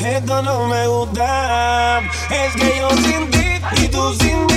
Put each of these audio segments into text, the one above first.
esto no me gusta. Es que yo sin ti y tú sin mí.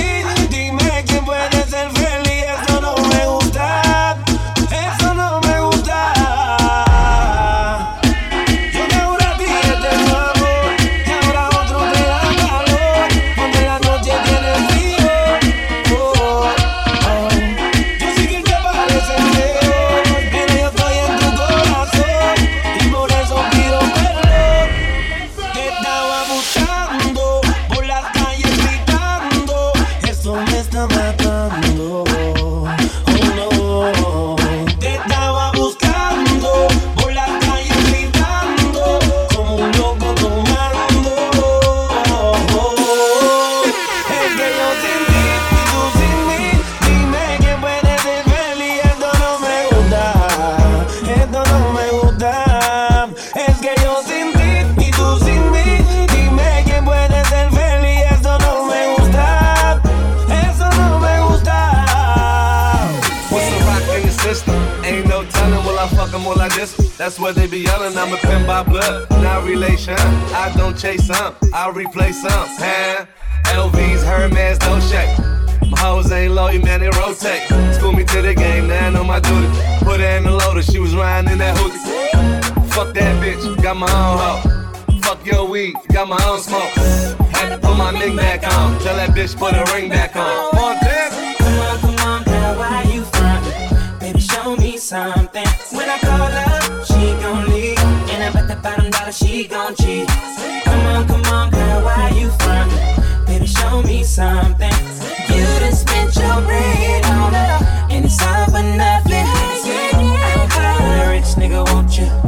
chase some, I'll replay some. Huh? LVs, Hermes, no shake. My hoes ain't loyal, man, they rotate. School me to the game, now I know my duty. Put her in the loader, she was riding in that hoodie. Fuck that bitch, got my own hoe. Fuck your weed, got my own smoke. Had to put my ring back on, tell that bitch put a ring back on. Come on, come on, come on, girl, why you front? Baby, show me something. When I call up, she gon' leave. And I bet the bottom dollar she gon' cheat you find. Baby, show me something. You done spent your bread on it, and it's all for nothing. So, I'm a rich nigga, won't you?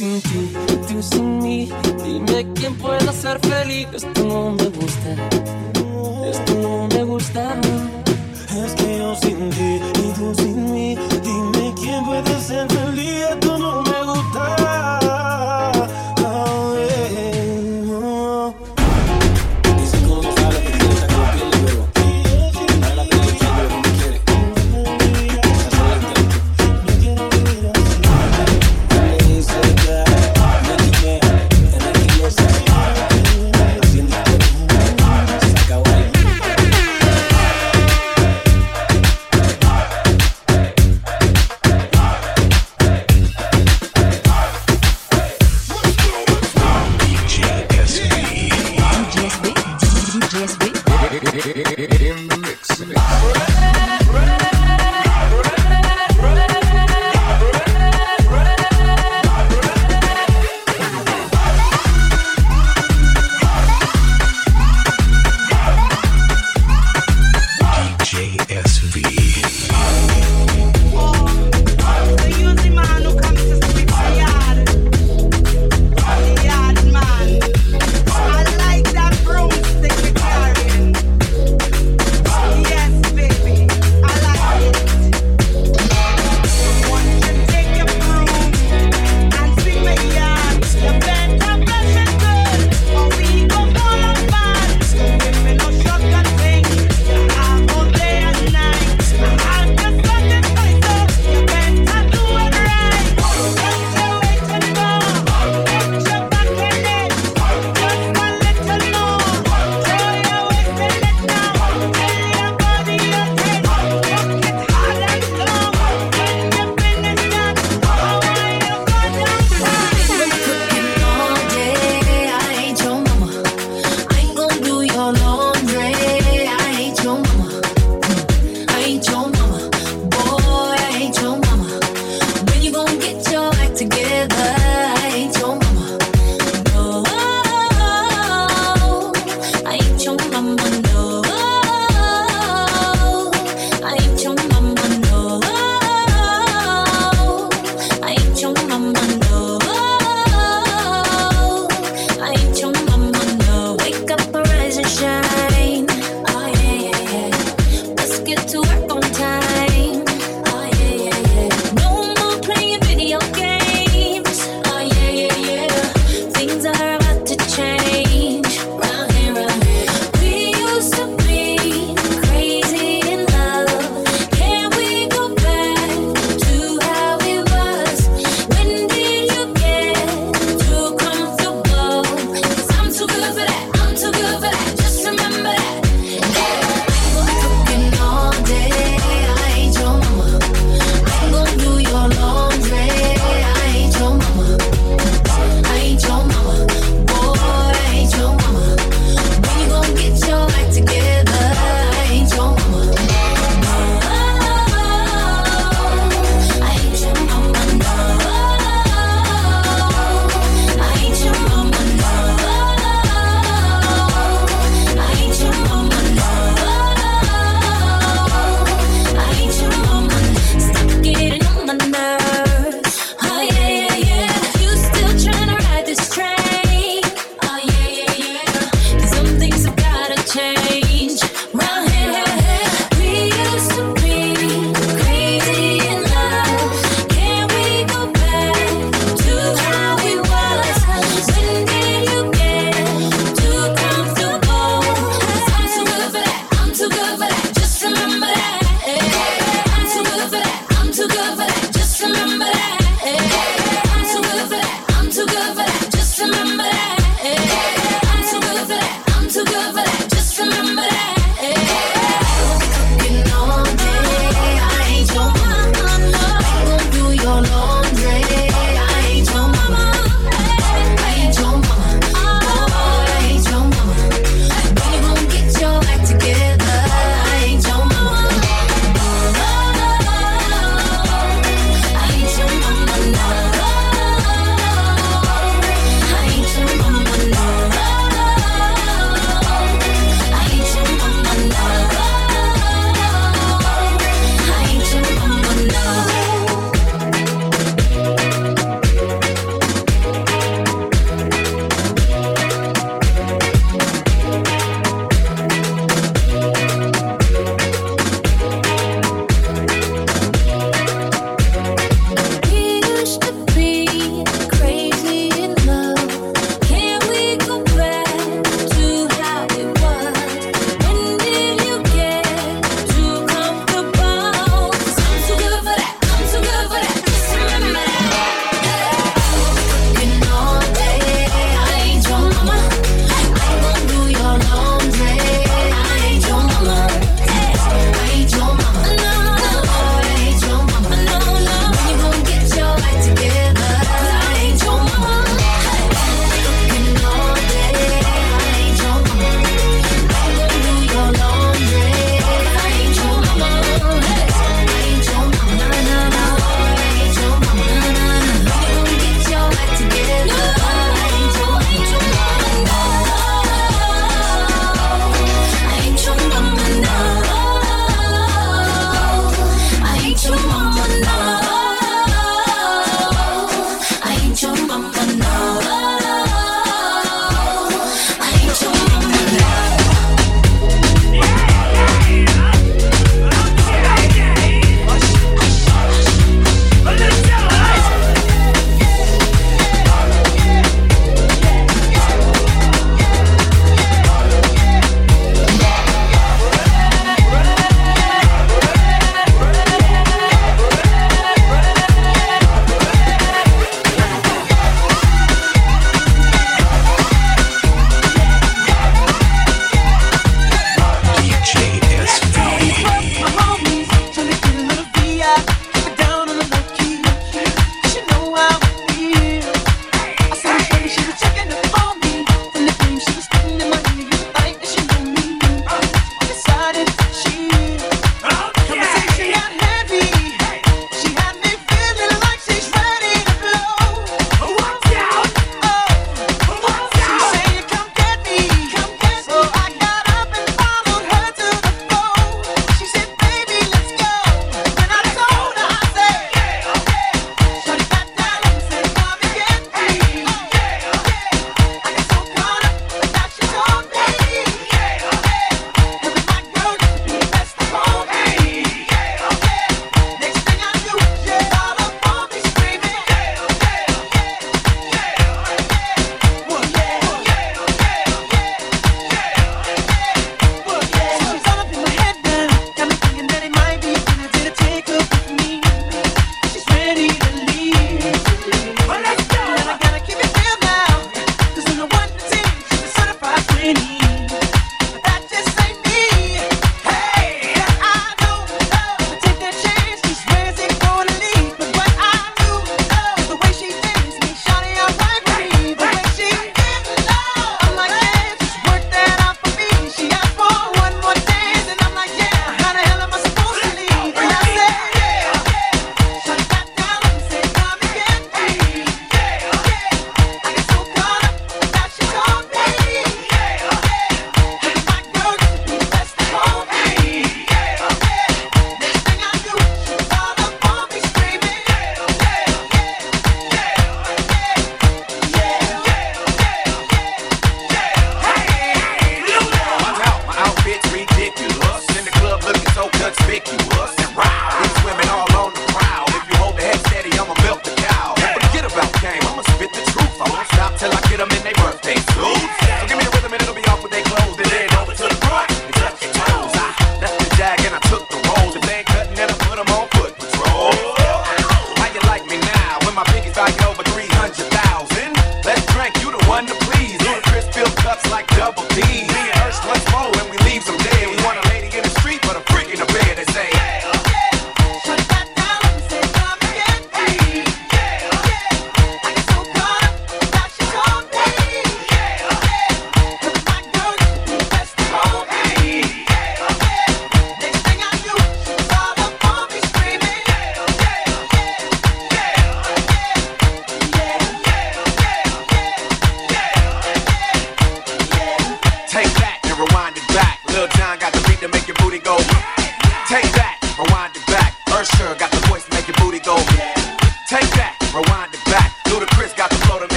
sin ti, tú sin mí. Dime quién pueda ser feliz. Esto no me gusta.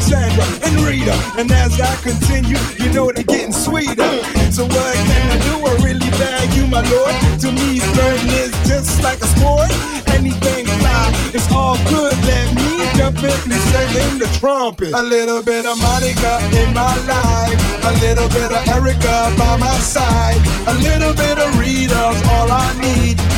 Sandra, and Rita. And as I continue, you know they're getting sweeter. So what can I do? I really bag you, my lord. To me, Burning is just like a sport. Anything fly, it's all good. Let me jump in and sing in the trumpet. A little bit of Monica in my life. A little bit of Erica by my side. A little bit of Rita's all I need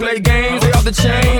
Play games, they off the chain,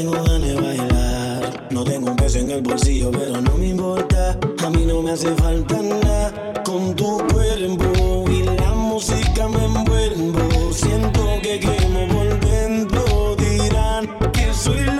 tengo ganas de bailar. No tengo un peso en el bolsillo, pero no me importa. A mí no me hace falta nada con tu cuerpo y la música me envuelvo. Siento que quemo por dentro. Dirán que soy la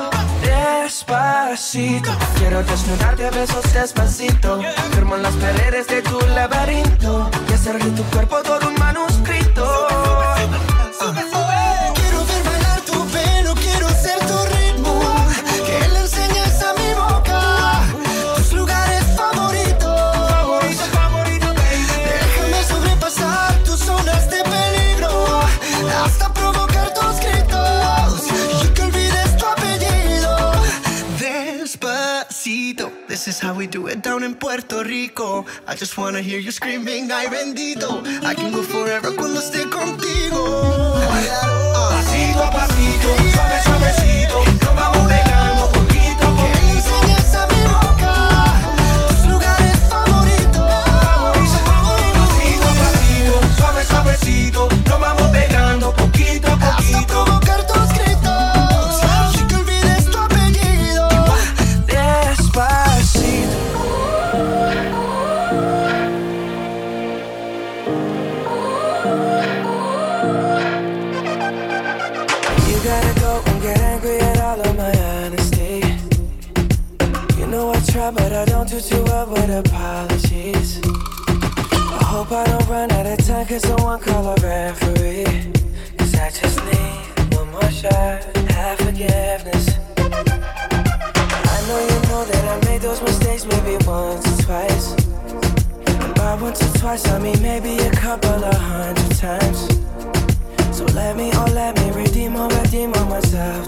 Despacito, quiero desnudarte a besos despacito. Firmo en las paredes de tu laberinto y hacer de tu cuerpo todo un manuscrito. Down in Puerto Rico. I just wanna hear you screaming, ay bendito. I can go forever cuando esté contigo. Pasito a pasito, suave, suavecito, call a I just need one more shot, forgiveness. I know you know that I made those mistakes maybe once or twice. By once or twice, I mean maybe a couple of hundred times. So let me, oh let me redeem redeem myself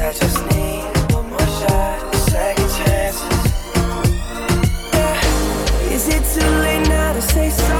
I just need one more shot, second. Is it too late now to say?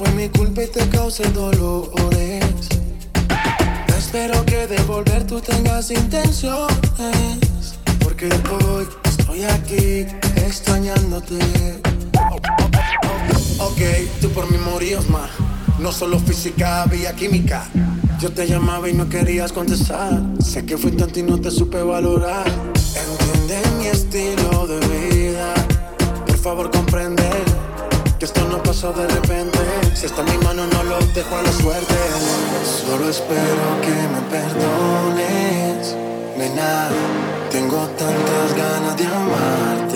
Fue mi culpa y te causé dolores. Espero que de volver tú tengas intenciones. Porque hoy estoy aquí extrañándote. Ok, tú por mí morías más. No solo física, había química. Yo te llamaba y no querías contestar. Sé que fui tonto y no te supe valorar. Entiende mi estilo de vida. Por favor, comprende que esto no pasó de repente. Si está mi mano, no lo dejo a la suerte. Solo espero que me perdones. Nena, tengo tantas ganas de amarte.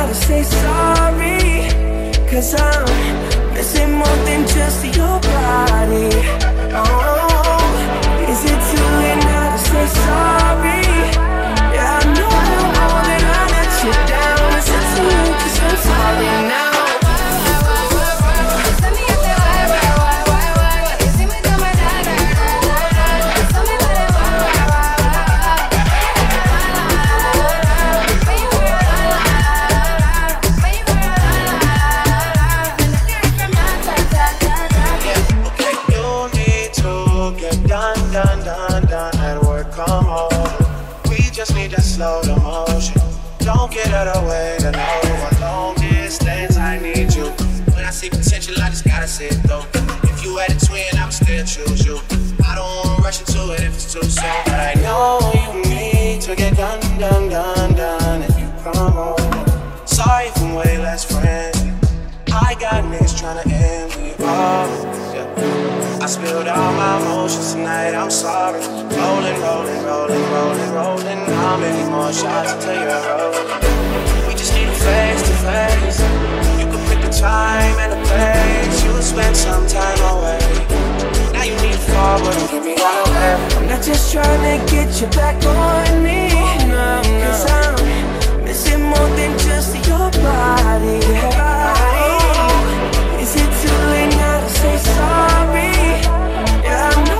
gotta say sorry Cause I'm missing more than just your body Oh, is it too late now to say sorry? Yeah, I know all that I let you down Is it too late? Cause I'm sorry now So too. But I know you need to get done, done, done, done if you come over. Sorry for way less friends. I got niggas trying to end me off. Oh, yeah. I spilled all my emotions tonight, I'm sorry. Rolling, rolling, rolling, rolling, rolling. How many more shots until you're rolling? We just need a face to face. You can pick the time and the place. You'll spend some time away now need forward. I'm not just trying to get you back on me. No, no. I'm missing more than just your body. Oh, is it too late now to say sorry? Yeah, I know.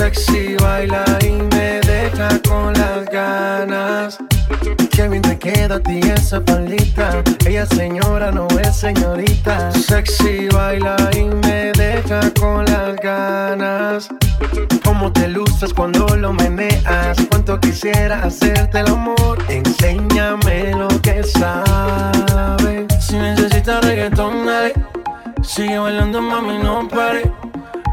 Sexy baila y me deja con las ganas. Qué bien te queda a ti esa palita. Ella señora no es señorita. Sexy baila y me deja con las ganas. Cómo te luces cuando lo meneas. Cuánto quisiera hacerte el amor. Enséñame lo que sabes. Si necesitas reggaetón, dale. Sigue bailando, mami, no pare.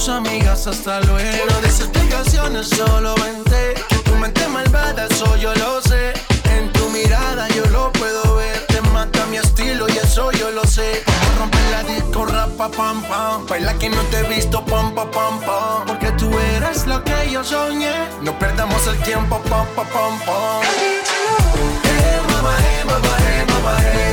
Tus amigas hasta luego. No des explicaciones, solo vente. Que tu mente malvada, eso yo lo sé. En tu mirada yo lo puedo ver. Te mata mi estilo y eso yo lo sé. A romper la disco, rapa, pam, pam. Baila que no te he visto, pam, pam, pam, pam. Porque tú eres lo que yo soñé. No perdamos el tiempo, pam, pam, pam, pam. Hey, mama, hey, mama, hey, mama, hey, mama. Hey,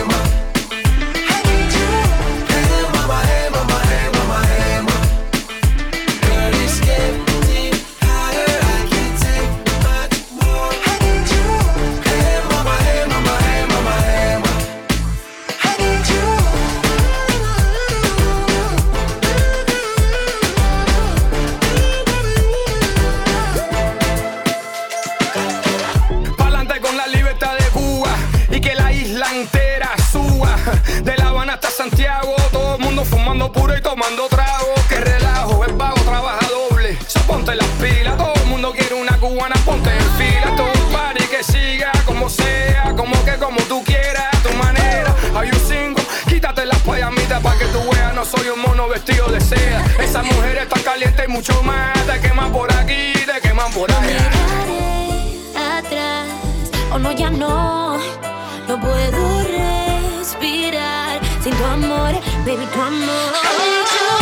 puro y tomando trago. Que relajo, es vago, trabaja doble. So ponte las pilas, todo el mundo quiere una cubana, ponte en fila. Todo un party que siga como sea, como que como tú quieras, a tu manera. Hay un single, quítate las payamitas para que tú veas, no soy un mono vestido de seda. Esa mujer está caliente y mucho más. Te queman por aquí, te queman por allá. atrás. Oh no, ya no, no puedo sin tu amor, baby, tu amor.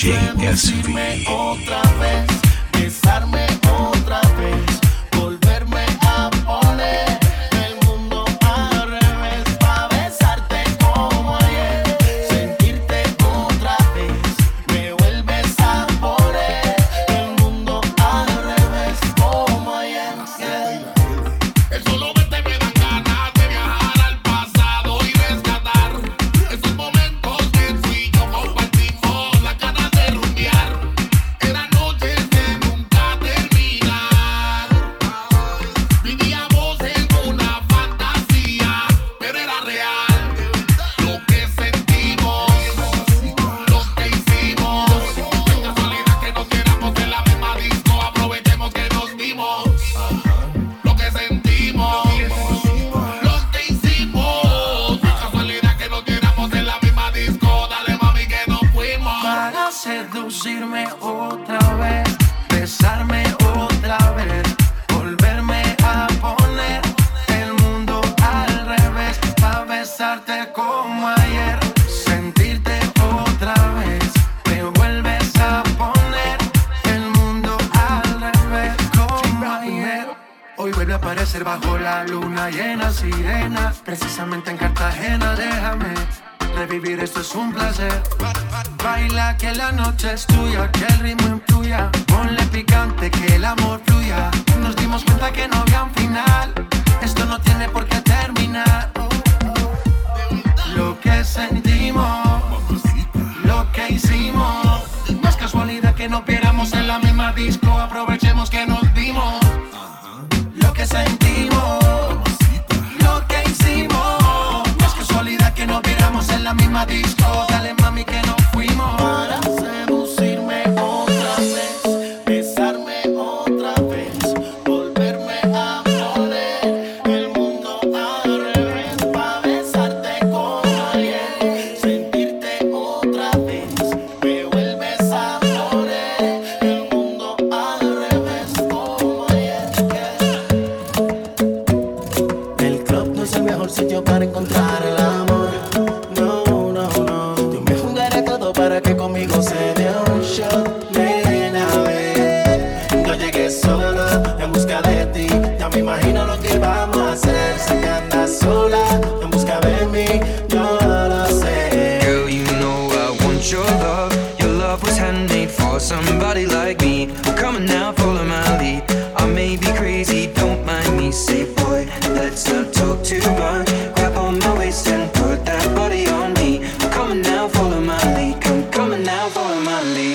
DJ SB.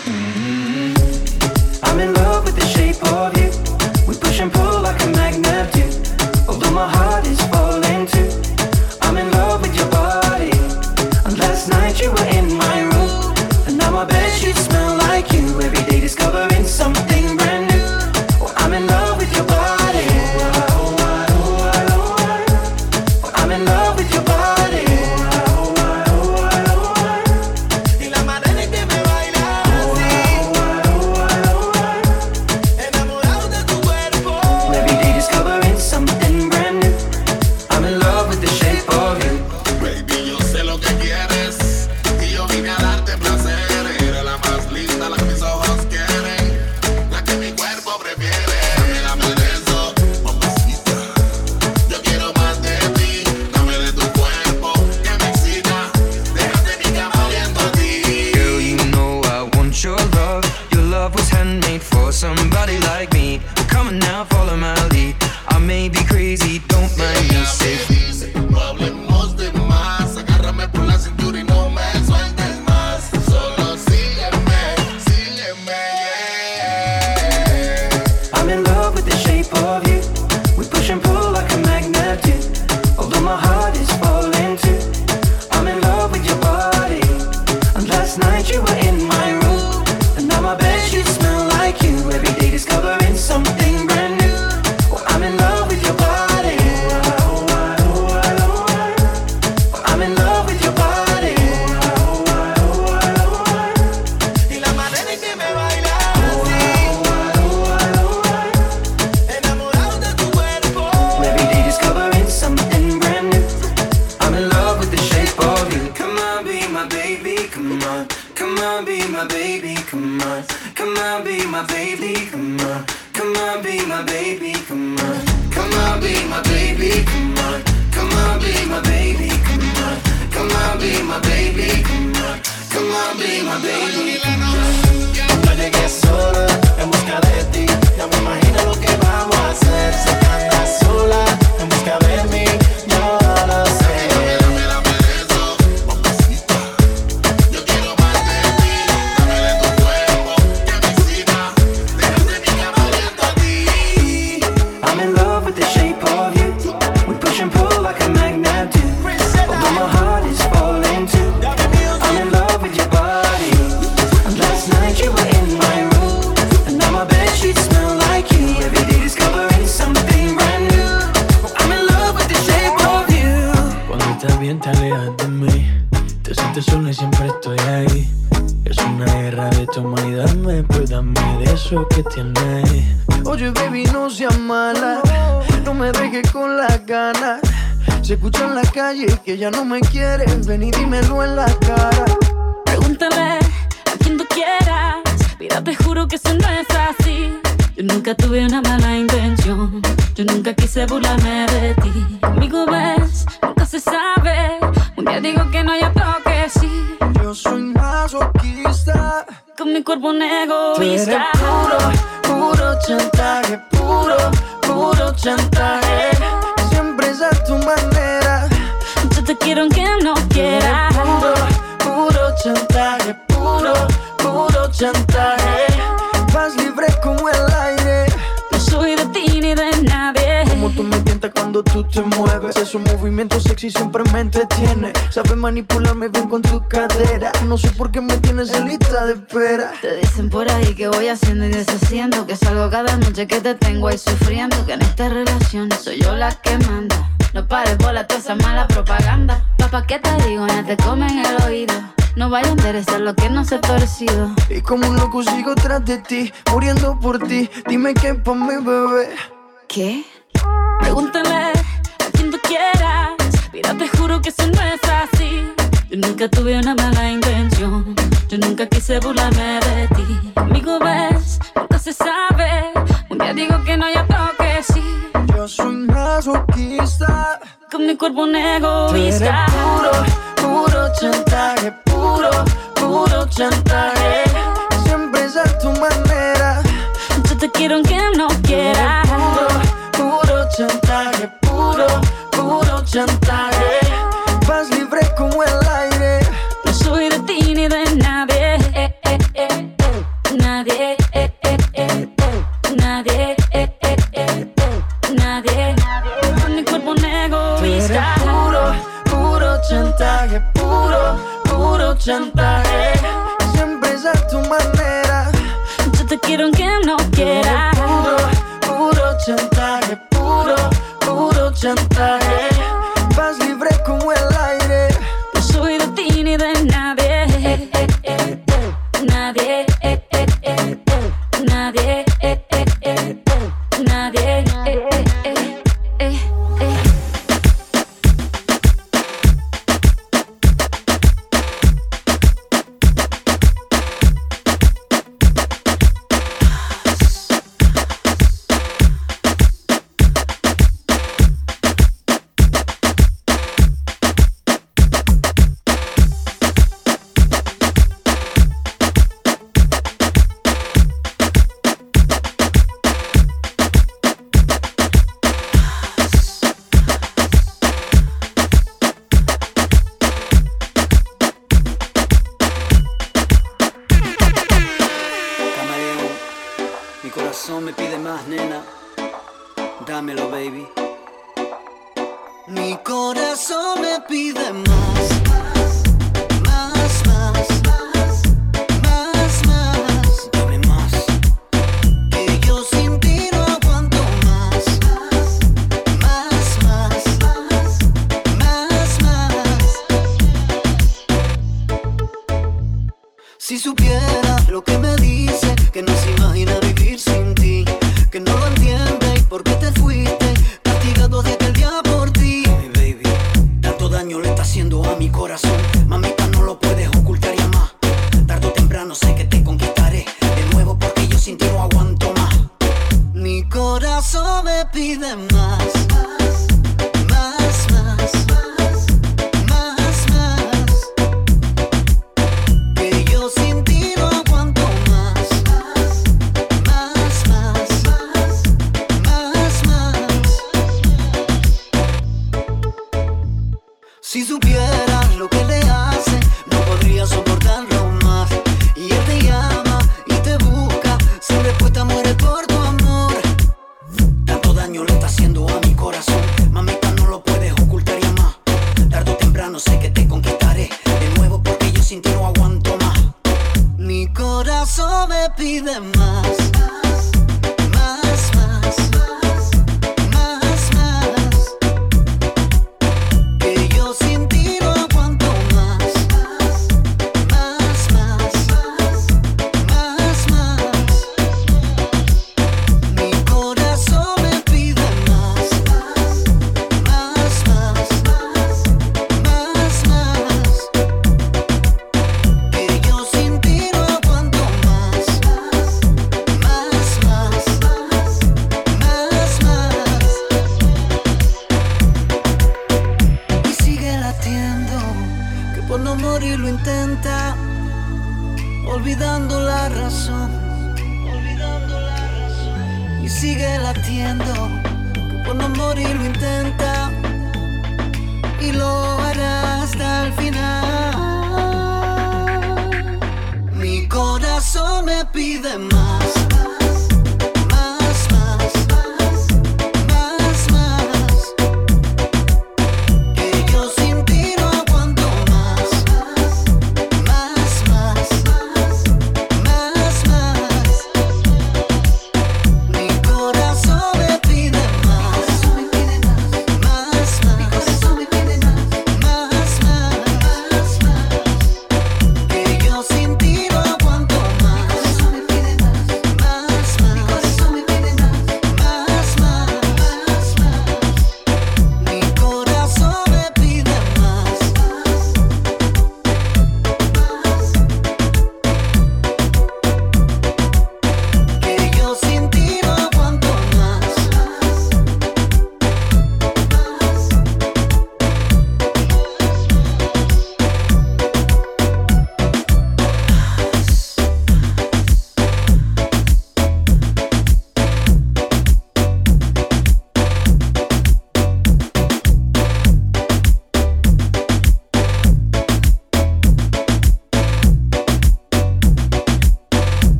me. bien te alejas de mí. Te sientes sola y siempre estoy ahí. Es una guerra de toma y dame, pues dame de eso que tienes. Oye, baby, no seas mala. No me dejes con las ganas. Se escucha en la calle que ya no me quieres. Ven y dímelo en la cara. Pregúntale a quien tú quieras. Mira, te juro que eso no es así. Yo nunca tuve una mala intención. Yo nunca quise burlarme de ti. Conmigo ves, nunca se sabe. Un día digo que no, y otro que sí. Yo soy masoquista. Con mi cuerpo un Tú egoísta. puro, puro chantaje, puro, puro chantaje. Siempre es a tu manera. Yo te quiero aunque no quieras. Puro, puro chantaje, puro, puro chantaje. Vas libre como el aire. No soy de ti ni de nadie. Como tú me tientas cuando tú te mueves. Esos movimientos sexy siempre me entretiene. Sabes manipularme bien con tu cadera. No sé por qué me tienes en lista de espera. Te dicen por ahí que voy haciendo y deshaciendo. Que salgo cada noche que te tengo ahí sufriendo. Que en esta relación soy yo la que manda. No pares bola toda esa mala propaganda. Papá, ¿qué te digo? Ya te comen el oído. No vaya a interesar lo que no se ha torcido. Y como un loco sigo tras de ti, muriendo por ti. Dime qué pa' mi bebé. ¿Qué? Pregúntale a quien tú quieras. Mira, te juro que eso no es así. Yo nunca tuve una mala intención. Yo nunca quise burlarme de ti. Conmigo ves, nunca se sabe. Un día digo que no, y otro que sí. Yo soy masoquista. Con mi cuerpo un Tú eres egoísta. puro, puro chantaje, puro, puro chantaje. Siempre es a tu manera. Yo te quiero aunque no Tú quieras. Puro, puro chantaje, puro, puro chantaje. Vas libre como el nadie. Eh, eh, eh, eh. Nadie. eh, eh. Nadie. Nadie. Con mi cuerpo un egoísta. puro, puro chantaje, puro, puro chantaje. Siempre es a tu manera. Yo te quiero aunque no quieras. Puro, puro chantaje, puro, puro chantaje. Nadie. eh, eh, eh, eh. Nadie.